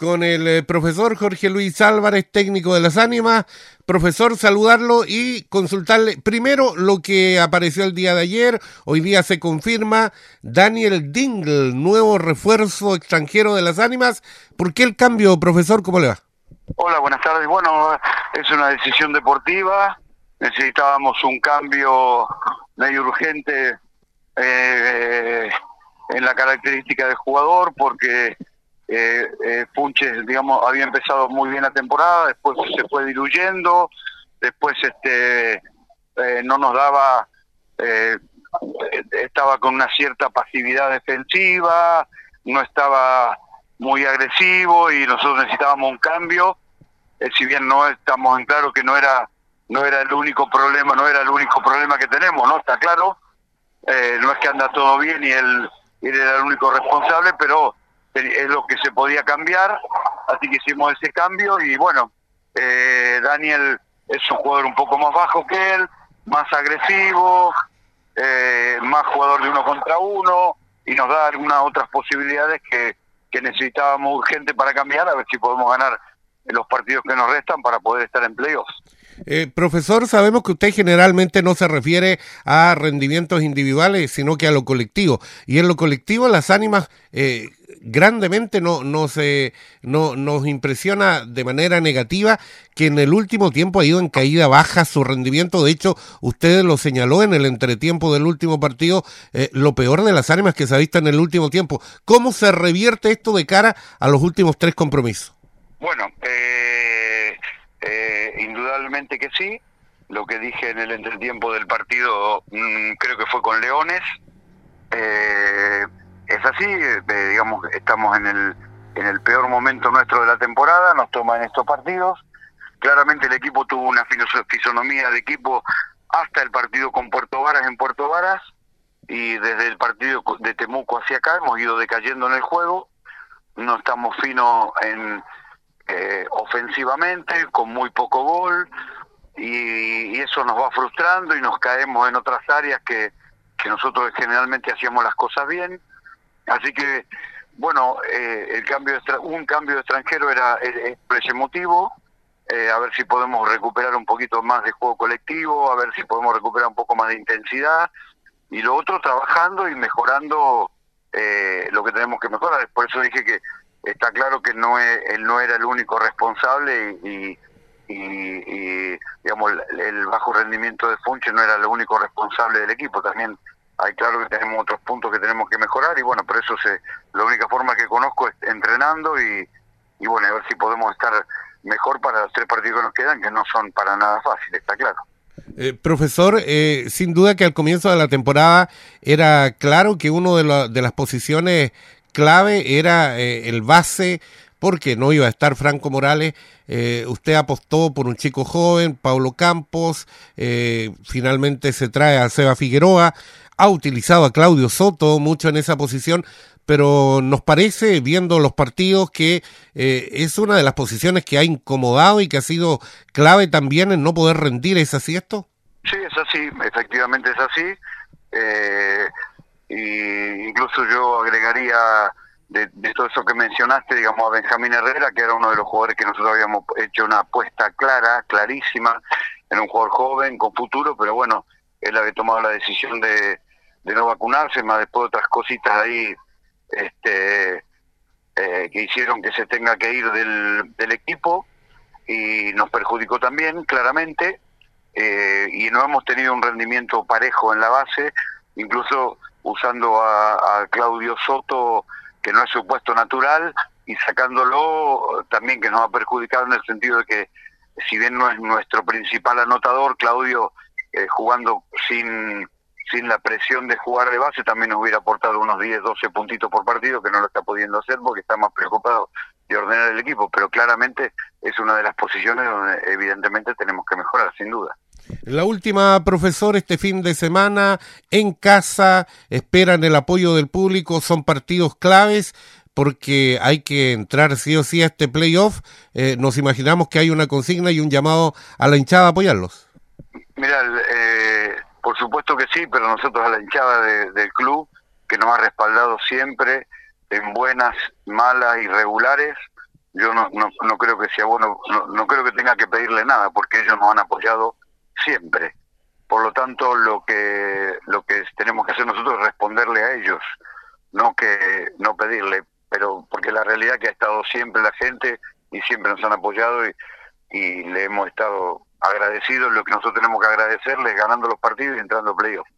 con el eh, profesor Jorge Luis Álvarez, técnico de las ánimas. Profesor, saludarlo y consultarle primero lo que apareció el día de ayer. Hoy día se confirma Daniel Dingle, nuevo refuerzo extranjero de las ánimas. ¿Por qué el cambio, profesor? ¿Cómo le va? Hola, buenas tardes. Bueno, es una decisión deportiva. Necesitábamos un cambio medio urgente eh, en la característica del jugador porque eh, eh, Funches, digamos, había empezado muy bien la temporada, después se fue diluyendo, después este eh, no nos daba, eh, estaba con una cierta pasividad defensiva, no estaba muy agresivo y nosotros necesitábamos un cambio, si bien no estamos en claro que no era no era el único problema, no era el único problema que tenemos, ¿no? Está claro, no es que anda todo bien y él, él era el único responsable, pero es lo que se podía cambiar, así que hicimos ese cambio y bueno, eh, Daniel es un jugador un poco más bajo que él, más agresivo, eh, más jugador de uno contra uno y nos da algunas otras posibilidades que, que necesitábamos urgente para cambiar, a ver si podemos ganar los partidos que nos restan para poder estar en playoffs. Eh, profesor, sabemos que usted generalmente no se refiere a rendimientos individuales, sino que a lo colectivo. Y en lo colectivo las ánimas eh, grandemente no, no se, no, nos impresiona de manera negativa que en el último tiempo ha ido en caída baja su rendimiento. De hecho, usted lo señaló en el entretiempo del último partido, eh, lo peor de las ánimas que se ha visto en el último tiempo. ¿Cómo se revierte esto de cara a los últimos tres compromisos? Bueno, eh, eh, indudablemente que sí. Lo que dije en el entretiempo del partido, mmm, creo que fue con Leones. Eh, es así, eh, digamos, estamos en el, en el peor momento nuestro de la temporada, nos toman estos partidos. Claramente el equipo tuvo una fisonomía de equipo hasta el partido con Puerto Varas en Puerto Varas y desde el partido de Temuco hacia acá hemos ido decayendo en el juego. No estamos finos en eh, ofensivamente, con muy poco gol, y, y, eso nos va frustrando y nos caemos en otras áreas que, que nosotros generalmente hacíamos las cosas bien. Así que, bueno, eh, el cambio de un cambio extranjero era es, ese motivo, eh, a ver si podemos recuperar un poquito más de juego colectivo, a ver si podemos recuperar un poco más de intensidad, y lo otro trabajando y mejorando eh, lo que tenemos que mejorar. Por eso dije que está claro que no es, él no era el único responsable y, y, y digamos el, el, bajo rendimiento de Funche no era el único responsable del equipo también hay claro que tenemos otros puntos que tenemos que mejorar y bueno por eso se la única forma que conozco es entrenando y, y bueno a ver si podemos estar mejor para los tres partidos que nos quedan que no son para nada fáciles está claro eh, profesor, eh, sin duda que al comienzo de la temporada era claro que uno de, la, de las posiciones clave era eh, el base, porque no iba a estar Franco Morales. Eh, usted apostó por un chico joven, Paulo Campos, finalmente se trae a Seba Figueroa, ha utilizado a Claudio Soto mucho en esa posición, pero nos parece, viendo los partidos, que eh, es una de las posiciones que ha incomodado y que ha sido clave también en no poder rendir. ¿Es así esto? Sí, es así, efectivamente es así. Eh, y incluso yo agregaría de, todo eso que mencionaste, digamos, a Benjamín Herrera, que era uno de los jugadores que nosotros habíamos hecho una apuesta clara, clarísima, en un jugador joven, con futuro, pero bueno, él había tomado la decisión de, de no vacunarse, más después otras cositas ahí este, eh, que hicieron que se tenga que ir del, del equipo y nos perjudicó también, claramente, eh, y no hemos tenido un rendimiento parejo en la base, incluso usando a, a Claudio Soto, que no es su puesto natural, y sacándolo también que nos ha perjudicado en el sentido de que si bien no es nuestro principal anotador, Claudio eh, jugando sin sin la presión de jugar de base también nos hubiera aportado unos 10, 12 puntitos por partido que no lo está pudiendo hacer porque está más preocupado de ordenar el equipo, pero claramente es una de las posiciones donde evidentemente tenemos que mejorar, sin duda. La última, profesor, este fin de semana en casa, esperan el apoyo del público, son partidos claves porque hay que entrar sí o sí a este playoff. Eh, nos imaginamos que hay una consigna y un llamado a la hinchada a apoyarlos. Mira, eh, por supuesto que sí, pero nosotros a la hinchada de, del club, que nos ha respaldado siempre en buenas, malas y regulares, yo no, no, no creo que sea bueno, no, no creo que tenga que pedirle nada, porque ellos nos han apoyado siempre. Por lo tanto, lo que lo que tenemos que hacer nosotros es responderle a ellos, no que no pedirle, pero porque la realidad es que ha estado siempre la gente y siempre nos han apoyado y, y le hemos estado agradecidos. Lo que nosotros tenemos que agradecerles ganando los partidos y entrando playoff.